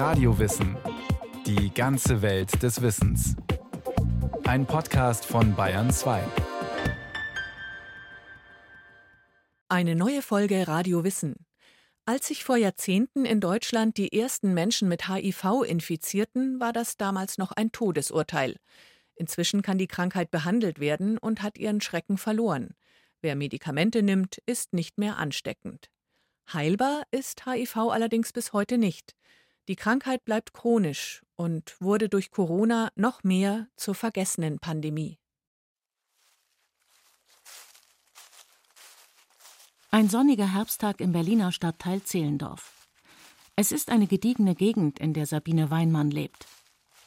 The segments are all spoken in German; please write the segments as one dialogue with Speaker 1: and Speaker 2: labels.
Speaker 1: Radiowissen. Die ganze Welt des Wissens. Ein Podcast von Bayern 2.
Speaker 2: Eine neue Folge Radio Wissen. Als sich vor Jahrzehnten in Deutschland die ersten Menschen mit HIV infizierten, war das damals noch ein Todesurteil. Inzwischen kann die Krankheit behandelt werden und hat ihren Schrecken verloren. Wer Medikamente nimmt, ist nicht mehr ansteckend. Heilbar ist HIV allerdings bis heute nicht. Die Krankheit bleibt chronisch und wurde durch Corona noch mehr zur vergessenen Pandemie.
Speaker 3: Ein sonniger Herbsttag im Berliner Stadtteil Zehlendorf. Es ist eine gediegene Gegend, in der Sabine Weinmann lebt.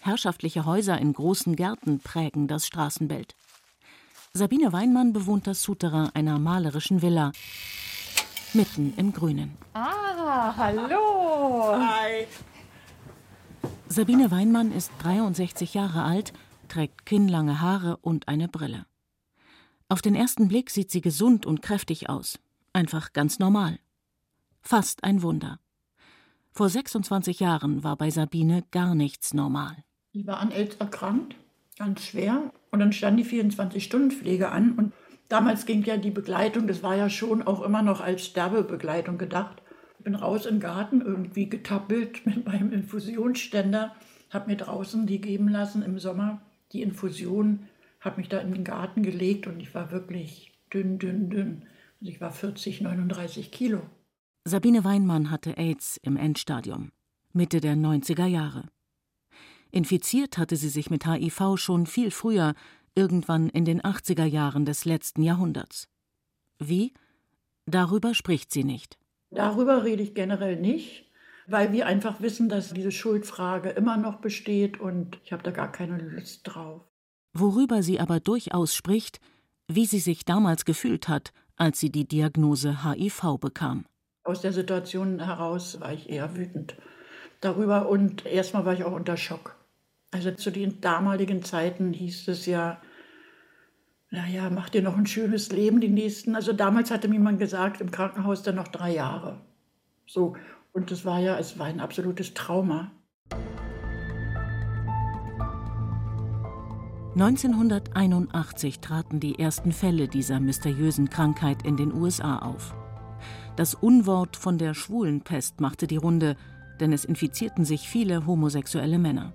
Speaker 3: Herrschaftliche Häuser in großen Gärten prägen das Straßenbild. Sabine Weinmann bewohnt das Souterrain einer malerischen Villa. Mitten im Grünen.
Speaker 4: Ah, hallo.
Speaker 5: Hi.
Speaker 3: Sabine Weinmann ist 63 Jahre alt, trägt kinnlange Haare und eine Brille. Auf den ersten Blick sieht sie gesund und kräftig aus. Einfach ganz normal. Fast ein Wunder. Vor 26 Jahren war bei Sabine gar nichts normal.
Speaker 5: Die war an AIDS erkrankt, ganz schwer. Und dann stand die 24-Stunden-Pflege an. Und damals ging ja die Begleitung, das war ja schon auch immer noch als Sterbebegleitung gedacht. Ich bin raus im Garten, irgendwie getappelt mit meinem Infusionsständer, habe mir draußen die geben lassen im Sommer, die Infusion, habe mich da in den Garten gelegt und ich war wirklich dünn, dünn, dünn. Also ich war 40, 39 Kilo.
Speaker 3: Sabine Weinmann hatte AIDS im Endstadium, Mitte der 90er Jahre. Infiziert hatte sie sich mit HIV schon viel früher, irgendwann in den 80er Jahren des letzten Jahrhunderts. Wie? Darüber spricht sie nicht.
Speaker 5: Darüber rede ich generell nicht, weil wir einfach wissen, dass diese Schuldfrage immer noch besteht und ich habe da gar keine Lust drauf.
Speaker 3: Worüber sie aber durchaus spricht, wie sie sich damals gefühlt hat, als sie die Diagnose HIV bekam.
Speaker 5: Aus der Situation heraus war ich eher wütend darüber und erstmal war ich auch unter Schock. Also zu den damaligen Zeiten hieß es ja, naja, mach dir noch ein schönes Leben die nächsten. Also damals hatte mir jemand gesagt, im Krankenhaus dann noch drei Jahre. So, und das war ja, es war ein absolutes Trauma.
Speaker 3: 1981 traten die ersten Fälle dieser mysteriösen Krankheit in den USA auf. Das Unwort von der Schwulenpest machte die Runde, denn es infizierten sich viele homosexuelle Männer.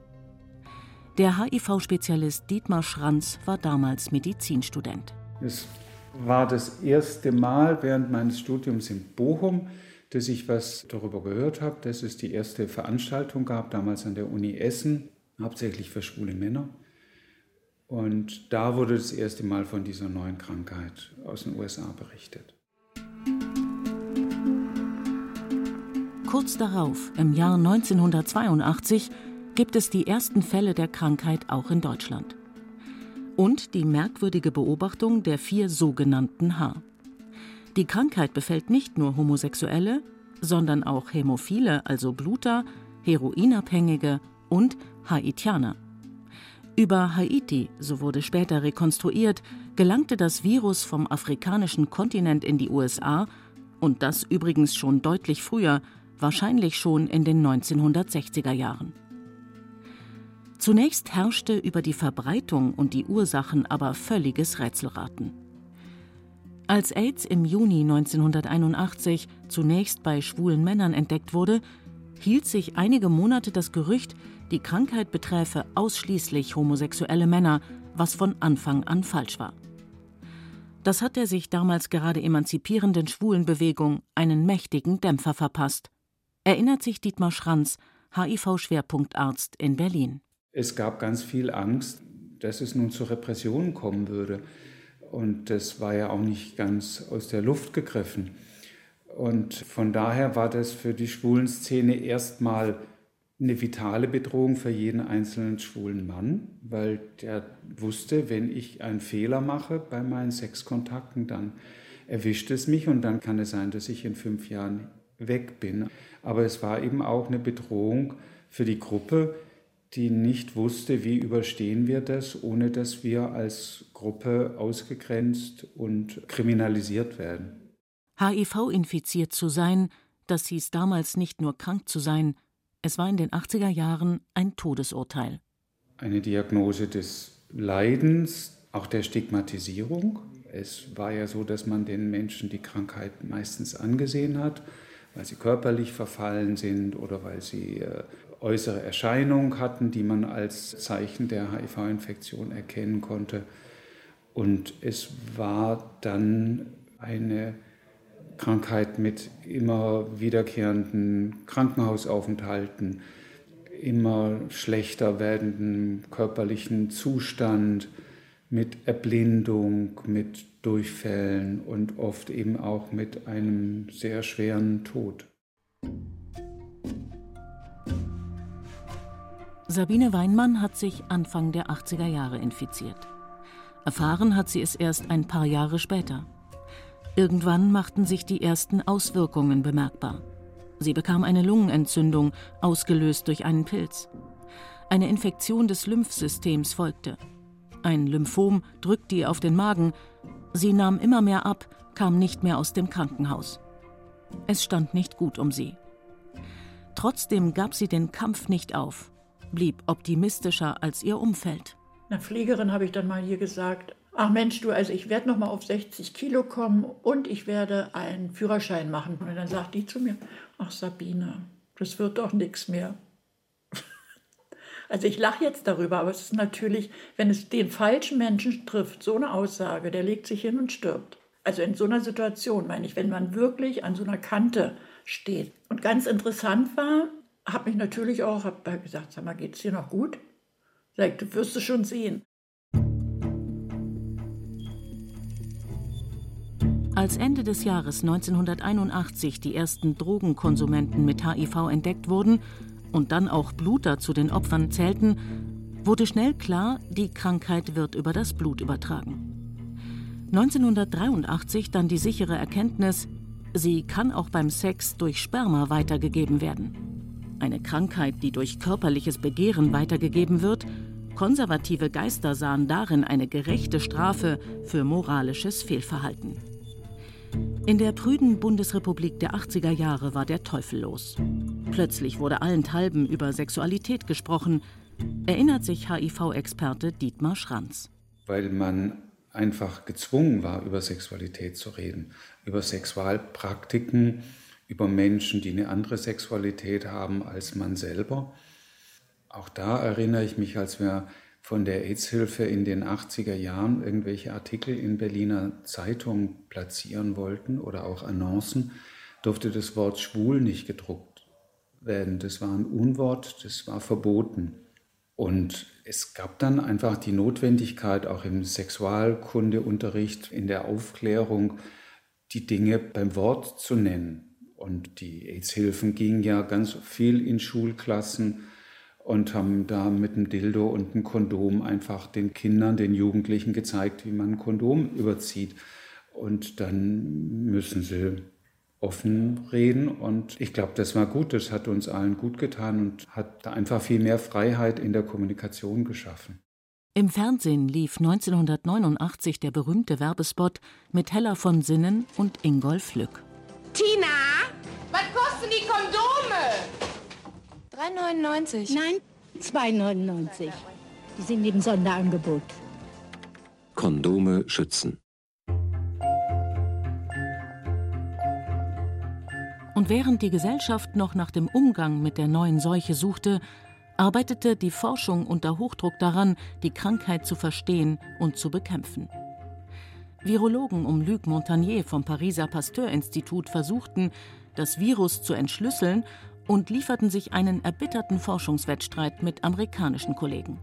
Speaker 3: Der HIV-Spezialist Dietmar Schranz war damals Medizinstudent.
Speaker 6: Es war das erste Mal während meines Studiums in Bochum, dass ich was darüber gehört habe, dass es die erste Veranstaltung gab, damals an der Uni Essen, hauptsächlich für schwule Männer. Und da wurde das erste Mal von dieser neuen Krankheit aus den USA berichtet.
Speaker 3: Kurz darauf, im Jahr 1982, gibt es die ersten Fälle der Krankheit auch in Deutschland. Und die merkwürdige Beobachtung der vier sogenannten H. Die Krankheit befällt nicht nur Homosexuelle, sondern auch Hämophile, also Bluter, Heroinabhängige und Haitianer. Über Haiti, so wurde später rekonstruiert, gelangte das Virus vom afrikanischen Kontinent in die USA und das übrigens schon deutlich früher, wahrscheinlich schon in den 1960er Jahren. Zunächst herrschte über die Verbreitung und die Ursachen aber völliges Rätselraten. Als AIDS im Juni 1981 zunächst bei schwulen Männern entdeckt wurde, hielt sich einige Monate das Gerücht, die Krankheit beträfe ausschließlich homosexuelle Männer, was von Anfang an falsch war. Das hat der sich damals gerade emanzipierenden Schwulenbewegung einen mächtigen Dämpfer verpasst, erinnert sich Dietmar Schranz, HIV-Schwerpunktarzt in Berlin.
Speaker 6: Es gab ganz viel Angst, dass es nun zu Repressionen kommen würde. Und das war ja auch nicht ganz aus der Luft gegriffen. Und von daher war das für die schwulen Szene erstmal eine vitale Bedrohung für jeden einzelnen schwulen Mann, weil der wusste, wenn ich einen Fehler mache bei meinen Sexkontakten, dann erwischt es mich und dann kann es sein, dass ich in fünf Jahren weg bin. Aber es war eben auch eine Bedrohung für die Gruppe, die nicht wusste, wie überstehen wir das, ohne dass wir als Gruppe ausgegrenzt und kriminalisiert werden.
Speaker 3: HIV-infiziert zu sein, das hieß damals nicht nur krank zu sein, Es war in den 80er Jahren ein Todesurteil.
Speaker 6: Eine Diagnose des Leidens, auch der Stigmatisierung. Es war ja so, dass man den Menschen die Krankheit meistens angesehen hat, weil sie körperlich verfallen sind oder weil sie äh, äußere Erscheinungen hatten, die man als Zeichen der HIV-Infektion erkennen konnte. Und es war dann eine Krankheit mit immer wiederkehrenden Krankenhausaufenthalten, immer schlechter werdendem körperlichen Zustand, mit Erblindung, mit Durchfällen und oft eben auch mit einem sehr schweren Tod.
Speaker 3: Sabine Weinmann hat sich Anfang der 80er Jahre infiziert. Erfahren hat sie es erst ein paar Jahre später. Irgendwann machten sich die ersten Auswirkungen bemerkbar. Sie bekam eine Lungenentzündung, ausgelöst durch einen Pilz. Eine Infektion des Lymphsystems folgte. Ein Lymphom drückte ihr auf den Magen. Sie nahm immer mehr ab, kam nicht mehr aus dem Krankenhaus. Es stand nicht gut um sie. Trotzdem gab sie den Kampf nicht auf blieb optimistischer als ihr Umfeld.
Speaker 5: Einer Pflegerin habe ich dann mal hier gesagt, ach Mensch, du, also ich werde noch mal auf 60 Kilo kommen und ich werde einen Führerschein machen. Und dann sagt die zu mir, ach Sabine, das wird doch nichts mehr. Also ich lache jetzt darüber, aber es ist natürlich, wenn es den falschen Menschen trifft, so eine Aussage, der legt sich hin und stirbt. Also in so einer Situation meine ich, wenn man wirklich an so einer Kante steht. Und ganz interessant war, habe mich natürlich auch hab gesagt, sag mal, geht's dir noch gut? Sag, du wirst es schon sehen.
Speaker 3: Als Ende des Jahres 1981 die ersten Drogenkonsumenten mit HIV entdeckt wurden und dann auch Bluter zu den Opfern zählten, wurde schnell klar, die Krankheit wird über das Blut übertragen. 1983 dann die sichere Erkenntnis, sie kann auch beim Sex durch Sperma weitergegeben werden eine Krankheit, die durch körperliches Begehren weitergegeben wird, konservative Geister sahen darin eine gerechte Strafe für moralisches Fehlverhalten. In der prüden Bundesrepublik der 80er Jahre war der Teufel los. Plötzlich wurde allenthalben über Sexualität gesprochen, erinnert sich HIV-Experte Dietmar Schranz.
Speaker 6: Weil man einfach gezwungen war, über Sexualität zu reden, über Sexualpraktiken, über Menschen, die eine andere Sexualität haben als man selber. Auch da erinnere ich mich, als wir von der AIDS-Hilfe in den 80er Jahren irgendwelche Artikel in Berliner Zeitungen platzieren wollten oder auch Annoncen, durfte das Wort schwul nicht gedruckt werden. Das war ein Unwort, das war verboten. Und es gab dann einfach die Notwendigkeit, auch im Sexualkundeunterricht, in der Aufklärung, die Dinge beim Wort zu nennen. Und die AIDS-Hilfen gingen ja ganz viel in Schulklassen und haben da mit einem Dildo und einem Kondom einfach den Kindern, den Jugendlichen gezeigt, wie man ein Kondom überzieht. Und dann müssen sie offen reden. Und ich glaube, das war gut. Das hat uns allen gut getan und hat da einfach viel mehr Freiheit in der Kommunikation geschaffen.
Speaker 3: Im Fernsehen lief 1989 der berühmte Werbespot mit Hella von Sinnen und Ingolf Lück.
Speaker 7: Tina, was kosten die Kondome?
Speaker 8: 3,99.
Speaker 9: Nein, 2,99. Die sind im Sonderangebot.
Speaker 10: Kondome schützen.
Speaker 3: Und während die Gesellschaft noch nach dem Umgang mit der neuen Seuche suchte, arbeitete die Forschung unter Hochdruck daran, die Krankheit zu verstehen und zu bekämpfen. Virologen um Luc Montagnier vom Pariser Pasteur-Institut versuchten, das Virus zu entschlüsseln und lieferten sich einen erbitterten Forschungswettstreit mit amerikanischen Kollegen.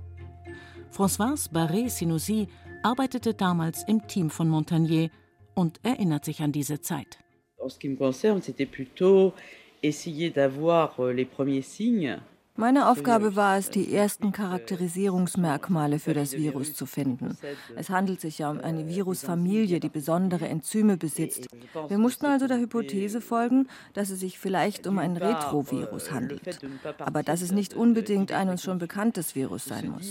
Speaker 3: Françoise Barré-Sinoussi arbeitete damals im Team von Montagnier und erinnert sich an diese Zeit.
Speaker 11: En ce qui me concerne, c'était plutôt essayer d'avoir euh, les premiers signes
Speaker 12: meine Aufgabe war es, die ersten Charakterisierungsmerkmale für das Virus zu finden. Es handelt sich ja um eine Virusfamilie, die besondere Enzyme besitzt. Wir mussten also der Hypothese folgen, dass es sich vielleicht um ein Retrovirus handelt. Aber dass es nicht unbedingt ein uns schon bekanntes Virus sein muss.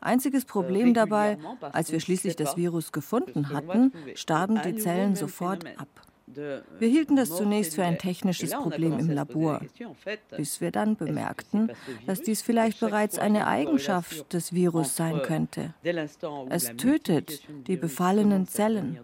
Speaker 12: Einziges Problem dabei, als wir schließlich das Virus gefunden hatten, starben die Zellen sofort ab. Wir hielten das zunächst für ein technisches Problem im Labor, bis wir dann bemerkten, dass dies vielleicht bereits eine Eigenschaft des Virus sein könnte. Es tötet die befallenen Zellen.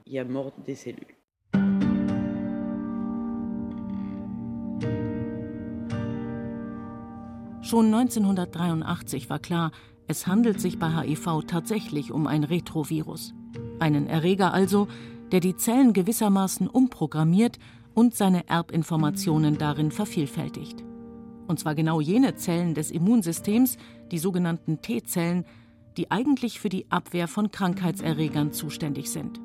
Speaker 3: Schon 1983 war klar, es handelt sich bei HIV tatsächlich um ein Retrovirus. Einen Erreger also, der die Zellen gewissermaßen umprogrammiert und seine Erbinformationen darin vervielfältigt. Und zwar genau jene Zellen des Immunsystems, die sogenannten T-Zellen, die eigentlich für die Abwehr von Krankheitserregern zuständig sind.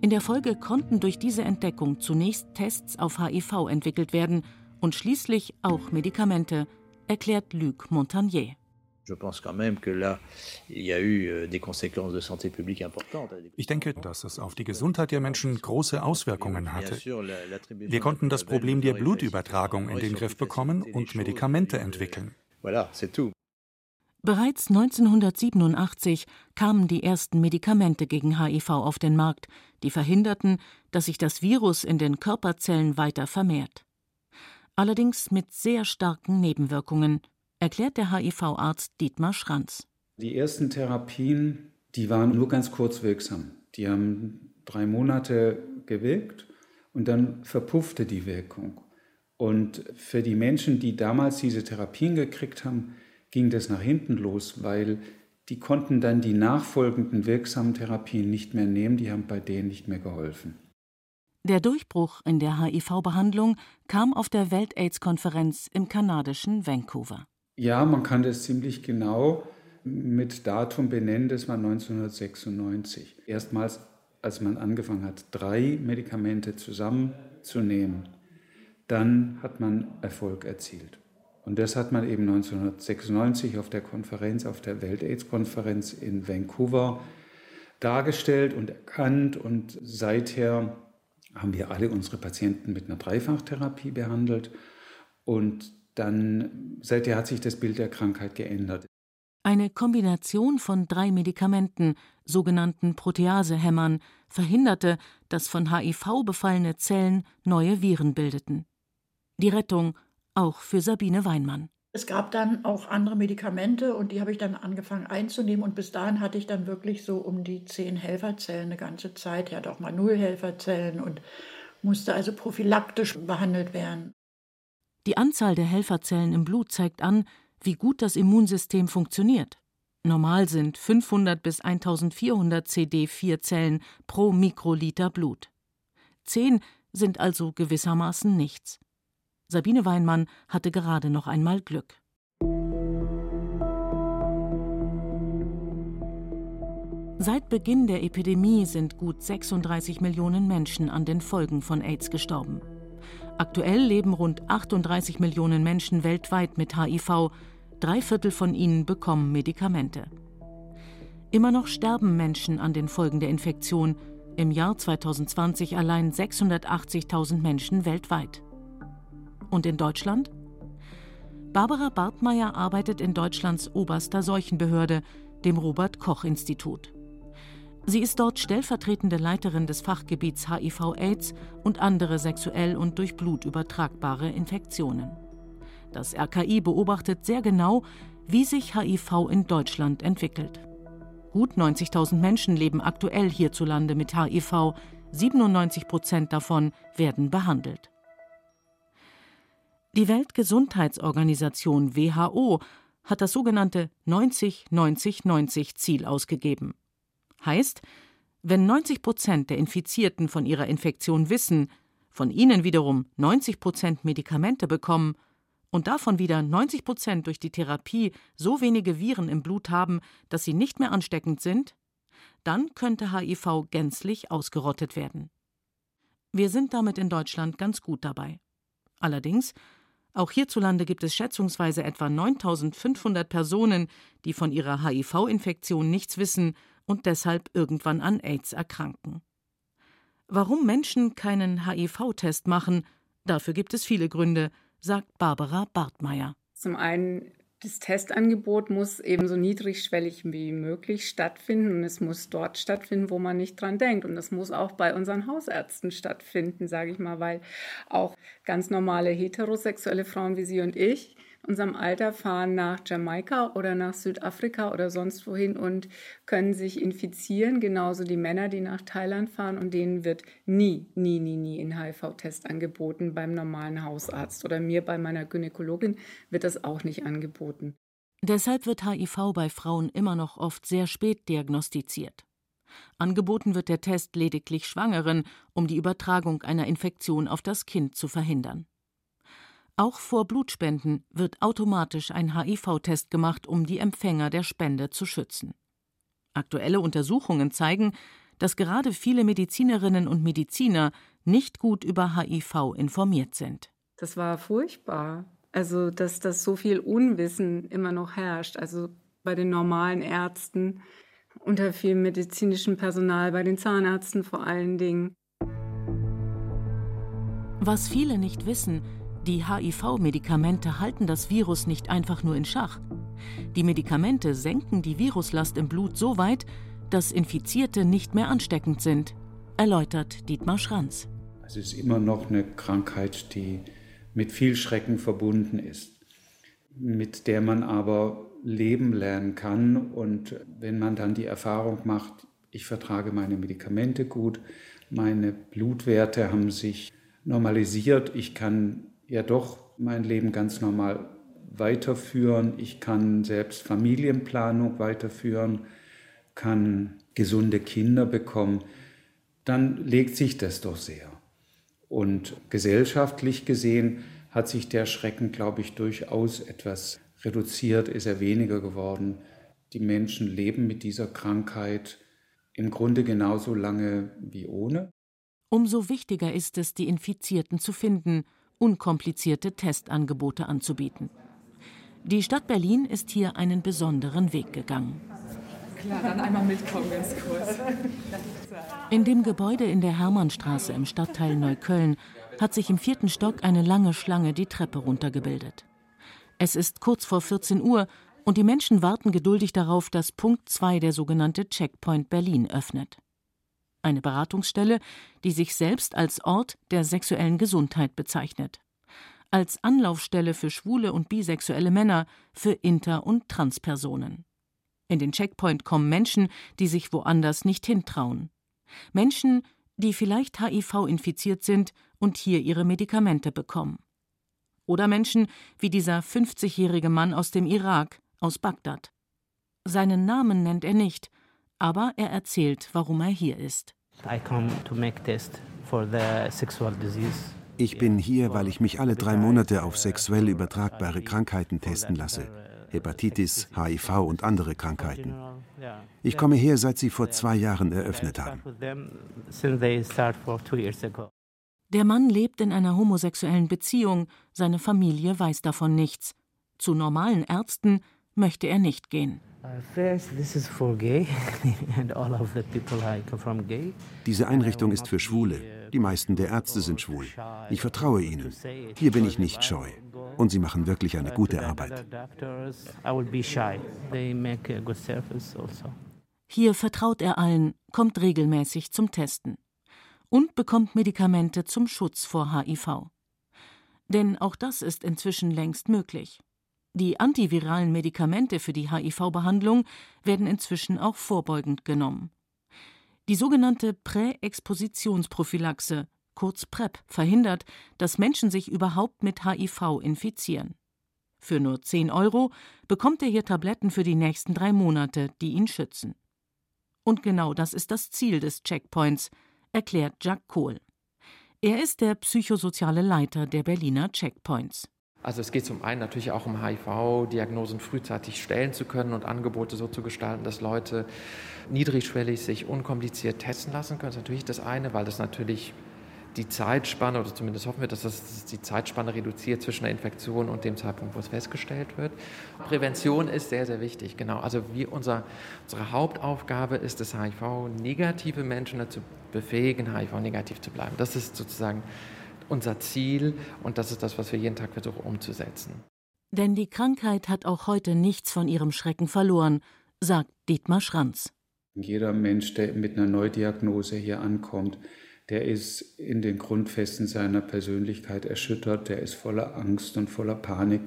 Speaker 3: In der Folge konnten durch diese Entdeckung zunächst Tests auf HIV entwickelt werden und schließlich auch Medikamente, erklärt Luc Montagnier.
Speaker 8: Euh,
Speaker 13: ich denke, dass es auf die Gesundheit der Menschen große Auswirkungen hatte. Wir konnten das Problem der Blutübertragung in den Griff bekommen und Medikamente entwickeln.
Speaker 3: Bereits 1987 kamen die ersten Medikamente gegen HIV auf den Markt, die verhinderten, dass sich das Virus in den Körperzellen weiter vermehrt. Allerdings mit sehr starken Nebenwirkungen, erklärt der HIV-Arzt Dietmar Schranz.
Speaker 6: Die ersten Therapien, die waren nur ganz kurz wirksam. Die haben drei Monate gewirkt und dann verpuffte die Wirkung. Und für die Menschen, die damals diese Therapien gekriegt haben, ging das nach hinten los, weil die konnten dann die nachfolgenden wirksamen Therapien nicht mehr nehmen, die haben bei denen nicht mehr geholfen.
Speaker 3: Der Durchbruch in der HIV-Behandlung kam auf der Welt-AIDS-Konferenz im kanadischen Vancouver.
Speaker 6: Ja, man kann das ziemlich genau mit Datum benennen, das war 1996. Erstmals, als man angefangen hat, drei Medikamente zusammenzunehmen, dann hat man Erfolg erzielt. Und das hat man eben 1996 auf der Konferenz, auf der Welt-AIDS-Konferenz in Vancouver dargestellt und erkannt. Und seither haben wir alle unsere Patienten mit einer Dreifachtherapie behandelt. Und dann seither hat sich das Bild der Krankheit geändert.
Speaker 3: Eine Kombination von drei Medikamenten, sogenannten Proteasehämmern, verhinderte, dass von HIV befallene Zellen neue Viren bildeten. Die Rettung auch für Sabine Weinmann.
Speaker 5: Es gab dann auch andere Medikamente und die habe ich dann angefangen einzunehmen. Und bis dahin hatte ich dann wirklich so um die zehn Helferzellen eine ganze Zeit. Ich hatte auch mal null Helferzellen und musste also prophylaktisch behandelt werden.
Speaker 3: Die Anzahl der Helferzellen im Blut zeigt an, wie gut das Immunsystem funktioniert. Normal sind 500 bis 1400 CD4-Zellen pro Mikroliter Blut. Zehn sind also gewissermaßen nichts. Sabine Weinmann hatte gerade noch einmal Glück. Seit Beginn der Epidemie sind gut 36 Millionen Menschen an den Folgen von AIDS gestorben. Aktuell leben rund 38 Millionen Menschen weltweit mit HIV, drei Viertel von ihnen bekommen Medikamente. Immer noch sterben Menschen an den Folgen der Infektion, im Jahr 2020 allein 680.000 Menschen weltweit. Und in Deutschland? Barbara Bartmeier arbeitet in Deutschlands oberster Seuchenbehörde, dem Robert Koch Institut. Sie ist dort stellvertretende Leiterin des Fachgebiets HIV-Aids und andere sexuell und durch Blut übertragbare Infektionen. Das RKI beobachtet sehr genau, wie sich HIV in Deutschland entwickelt. Gut 90.000 Menschen leben aktuell hierzulande mit HIV, 97 Prozent davon werden behandelt. Die Weltgesundheitsorganisation WHO hat das sogenannte 90-90-90-Ziel ausgegeben. Heißt, wenn 90 Prozent der Infizierten von ihrer Infektion wissen, von ihnen wiederum 90 Prozent Medikamente bekommen und davon wieder 90 Prozent durch die Therapie so wenige Viren im Blut haben, dass sie nicht mehr ansteckend sind, dann könnte HIV gänzlich ausgerottet werden. Wir sind damit in Deutschland ganz gut dabei. Allerdings, auch hierzulande gibt es schätzungsweise etwa 9500 Personen, die von ihrer HIV-Infektion nichts wissen und deshalb irgendwann an AIDS erkranken. Warum Menschen keinen HIV-Test machen, dafür gibt es viele Gründe, sagt Barbara Bartmeier.
Speaker 14: Zum einen Das Testangebot muss eben so niedrigschwellig wie möglich stattfinden und es muss dort stattfinden, wo man nicht dran denkt. Und das muss auch bei unseren Hausärzten stattfinden, sage ich mal, weil auch ganz normale heterosexuelle Frauen wie Sie und ich unserem Alter fahren nach Jamaika oder nach Südafrika oder sonst wohin und können sich infizieren. Genauso die Männer, die nach Thailand fahren und denen wird nie, nie, nie, nie ein HIV-Test angeboten beim normalen Hausarzt. Oder mir bei meiner Gynäkologin wird das auch nicht angeboten.
Speaker 3: Deshalb wird HIV bei Frauen immer noch oft sehr spät diagnostiziert. Angeboten wird der Test lediglich Schwangeren, um die Übertragung einer Infektion auf das Kind zu verhindern. Auch vor Blutspenden wird automatisch ein HIV-Test gemacht, um die Empfänger der Spende zu schützen. Aktuelle Untersuchungen zeigen, dass gerade viele Medizinerinnen und Mediziner nicht gut über HIV informiert sind.
Speaker 14: Das war furchtbar. Also, dass das so viel Unwissen immer noch herrscht. Also bei den normalen Ärzten, unter viel medizinischem Personal, bei den Zahnärzten vor allen Dingen.
Speaker 3: Was viele nicht wissen, die HIV-Medikamente halten das Virus nicht einfach nur in Schach. Die Medikamente senken die Viruslast im Blut so weit, dass Infizierte nicht mehr ansteckend sind, erläutert Dietmar Schranz.
Speaker 6: Es ist immer noch eine Krankheit, die mit viel Schrecken verbunden ist, mit der man aber leben lernen kann. Und wenn man dann die Erfahrung macht, ich vertrage meine Medikamente gut, meine Blutwerte haben sich normalisiert, ich kann ja doch mein Leben ganz normal weiterführen. Ich kann selbst Familienplanung weiterführen, kann gesunde Kinder bekommen. Dann legt sich das doch sehr. Und gesellschaftlich gesehen hat sich der Schrecken, glaube ich, durchaus etwas reduziert, ist er weniger geworden. Die Menschen leben mit dieser Krankheit im Grunde genauso lange wie ohne.
Speaker 3: Umso wichtiger ist es, die Infizierten zu finden unkomplizierte Testangebote anzubieten. Die Stadt Berlin ist hier einen besonderen Weg gegangen.
Speaker 14: Klar, dann einmal mitkommen, ganz kurz.
Speaker 3: In dem Gebäude in der Hermannstraße im Stadtteil Neukölln hat sich im vierten Stock eine lange Schlange die Treppe runtergebildet. Es ist kurz vor 14 Uhr und die Menschen warten geduldig darauf, dass Punkt 2 der sogenannte Checkpoint Berlin öffnet eine Beratungsstelle, die sich selbst als Ort der sexuellen Gesundheit bezeichnet, als Anlaufstelle für schwule und bisexuelle Männer, für Inter- und Transpersonen. In den Checkpoint kommen Menschen, die sich woanders nicht hintrauen. Menschen, die vielleicht HIV infiziert sind und hier ihre Medikamente bekommen. Oder Menschen wie dieser 50-jährige Mann aus dem Irak, aus Bagdad. Seinen Namen nennt er nicht, aber er erzählt, warum er hier ist.
Speaker 15: Ich bin hier, weil ich mich alle drei Monate auf sexuell übertragbare Krankheiten testen lasse. Hepatitis, HIV und andere Krankheiten. Ich komme her, seit sie vor zwei Jahren eröffnet haben.
Speaker 3: Der Mann lebt in einer homosexuellen Beziehung, seine Familie weiß davon nichts. Zu normalen Ärzten möchte er nicht gehen.
Speaker 15: Diese Einrichtung ist für Schwule. Die meisten der Ärzte sind schwul. Ich vertraue ihnen. Hier bin ich nicht scheu. Und sie machen wirklich eine gute Arbeit.
Speaker 3: Also. Hier vertraut er allen, kommt regelmäßig zum Testen und bekommt Medikamente zum Schutz vor HIV. Denn auch das ist inzwischen längst möglich. Die antiviralen Medikamente für die HIV-Behandlung werden inzwischen auch vorbeugend genommen. Die sogenannte Präexpositionsprophylaxe, kurz PrEP, verhindert, dass Menschen sich überhaupt mit HIV infizieren. Für nur 10 Euro bekommt er hier Tabletten für die nächsten drei Monate, die ihn schützen. Und genau das ist das Ziel des Checkpoints, erklärt Jack Kohl. Er ist der psychosoziale Leiter der Berliner Checkpoints.
Speaker 16: Also es geht zum einen natürlich auch um HIV-Diagnosen frühzeitig stellen zu können und Angebote so zu gestalten, dass Leute niedrigschwellig sich unkompliziert testen lassen können. Das ist natürlich das eine, weil das natürlich die Zeitspanne, oder zumindest hoffen wir, dass das die Zeitspanne reduziert zwischen der Infektion und dem Zeitpunkt, wo es festgestellt wird. Prävention ist sehr, sehr wichtig, genau. Also wie unser, unsere Hauptaufgabe ist es, HIV-negative Menschen dazu befähigen, HIV-negativ zu bleiben. Das ist sozusagen unser Ziel und das ist das, was wir jeden Tag versuchen umzusetzen.
Speaker 3: Denn die Krankheit hat auch heute nichts von ihrem Schrecken verloren, sagt Dietmar Schranz.
Speaker 6: Jeder Mensch, der mit einer Neudiagnose hier ankommt, der ist in den Grundfesten seiner Persönlichkeit erschüttert, der ist voller Angst und voller Panik,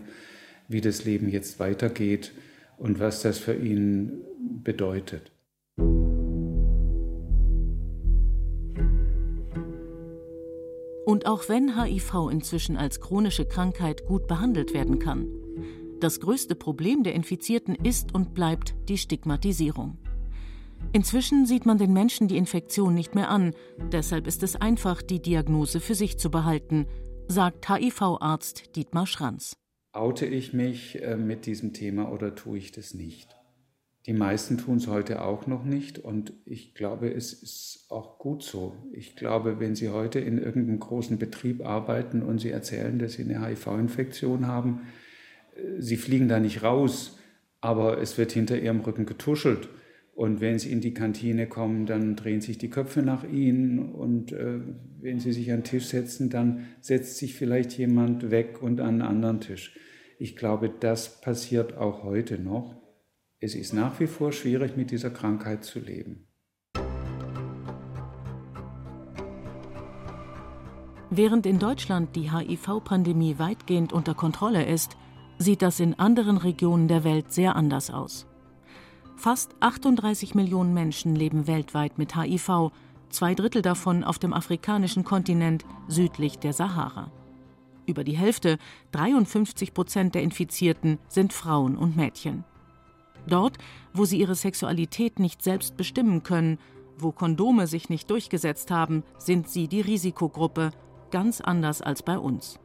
Speaker 6: wie das Leben jetzt weitergeht und was das für ihn bedeutet.
Speaker 3: Und auch wenn HIV inzwischen als chronische Krankheit gut behandelt werden kann, das größte Problem der Infizierten ist und bleibt die Stigmatisierung. Inzwischen sieht man den Menschen die Infektion nicht mehr an, deshalb ist es einfach, die Diagnose für sich zu behalten, sagt HIV-Arzt Dietmar Schranz.
Speaker 6: Oute ich mich äh, mit diesem Thema oder tue ich das nicht? Die meisten tun es heute auch noch nicht und ich glaube, es ist auch gut so. Ich glaube, wenn Sie heute in irgendeinem großen Betrieb arbeiten und Sie erzählen, dass Sie eine HIV-Infektion haben, äh, Sie fliegen da nicht raus, aber es wird hinter Ihrem Rücken getuschelt. Und wenn Sie in die Kantine kommen, dann drehen sich die Köpfe nach Ihnen. Und äh, wenn Sie sich an den Tisch setzen, dann setzt sich vielleicht jemand weg und an einen anderen Tisch. Ich glaube, das passiert auch heute noch. Es ist nach wie vor schwierig, mit dieser Krankheit zu leben.
Speaker 3: Während in Deutschland die HIV-Pandemie weitgehend unter Kontrolle ist, sieht das in anderen Regionen der Welt sehr anders aus. Fast 38 Millionen Menschen leben weltweit mit HIV, zwei Drittel davon auf dem afrikanischen Kontinent südlich der Sahara. Über die Hälfte, 53 Prozent der Infizierten, sind Frauen und Mädchen. Dort, wo sie ihre Sexualität nicht selbst bestimmen können, wo Kondome sich nicht durchgesetzt haben, sind sie die Risikogruppe, ganz anders als bei uns.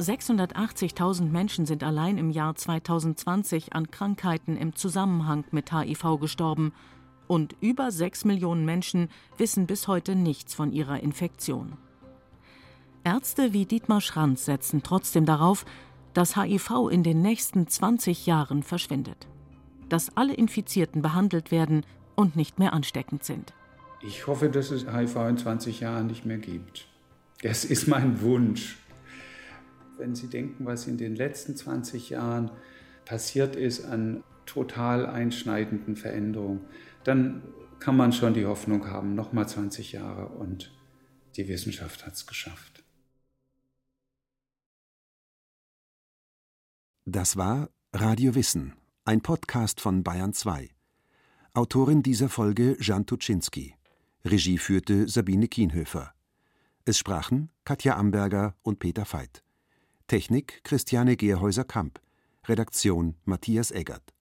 Speaker 3: 680.000 Menschen sind allein im Jahr 2020 an Krankheiten im Zusammenhang mit HIV gestorben und über 6 Millionen Menschen wissen bis heute nichts von ihrer Infektion. Ärzte wie Dietmar Schranz setzen trotzdem darauf, dass HIV in den nächsten 20 Jahren verschwindet. Dass alle Infizierten behandelt werden und nicht mehr ansteckend sind.
Speaker 6: Ich hoffe, dass es HIV in 20 Jahren nicht mehr gibt. Das ist mein Wunsch. Wenn Sie denken, was in den letzten 20 Jahren passiert ist an total einschneidenden Veränderungen, dann kann man schon die Hoffnung haben, nochmal 20 Jahre und die Wissenschaft hat es geschafft.
Speaker 15: Das war Radio Wissen, ein Podcast von Bayern 2. Autorin dieser Folge Jan Tuczynski. Regie führte Sabine Kienhöfer. Es sprachen Katja Amberger und Peter Veit. Technik Christiane Gerhäuser-Kamp. Redaktion Matthias Eggert.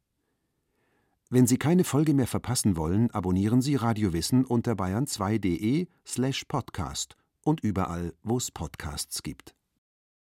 Speaker 15: Wenn Sie keine Folge mehr verpassen wollen, abonnieren Sie Radio Wissen unter bayern2.de slash podcast und überall, wo es Podcasts gibt.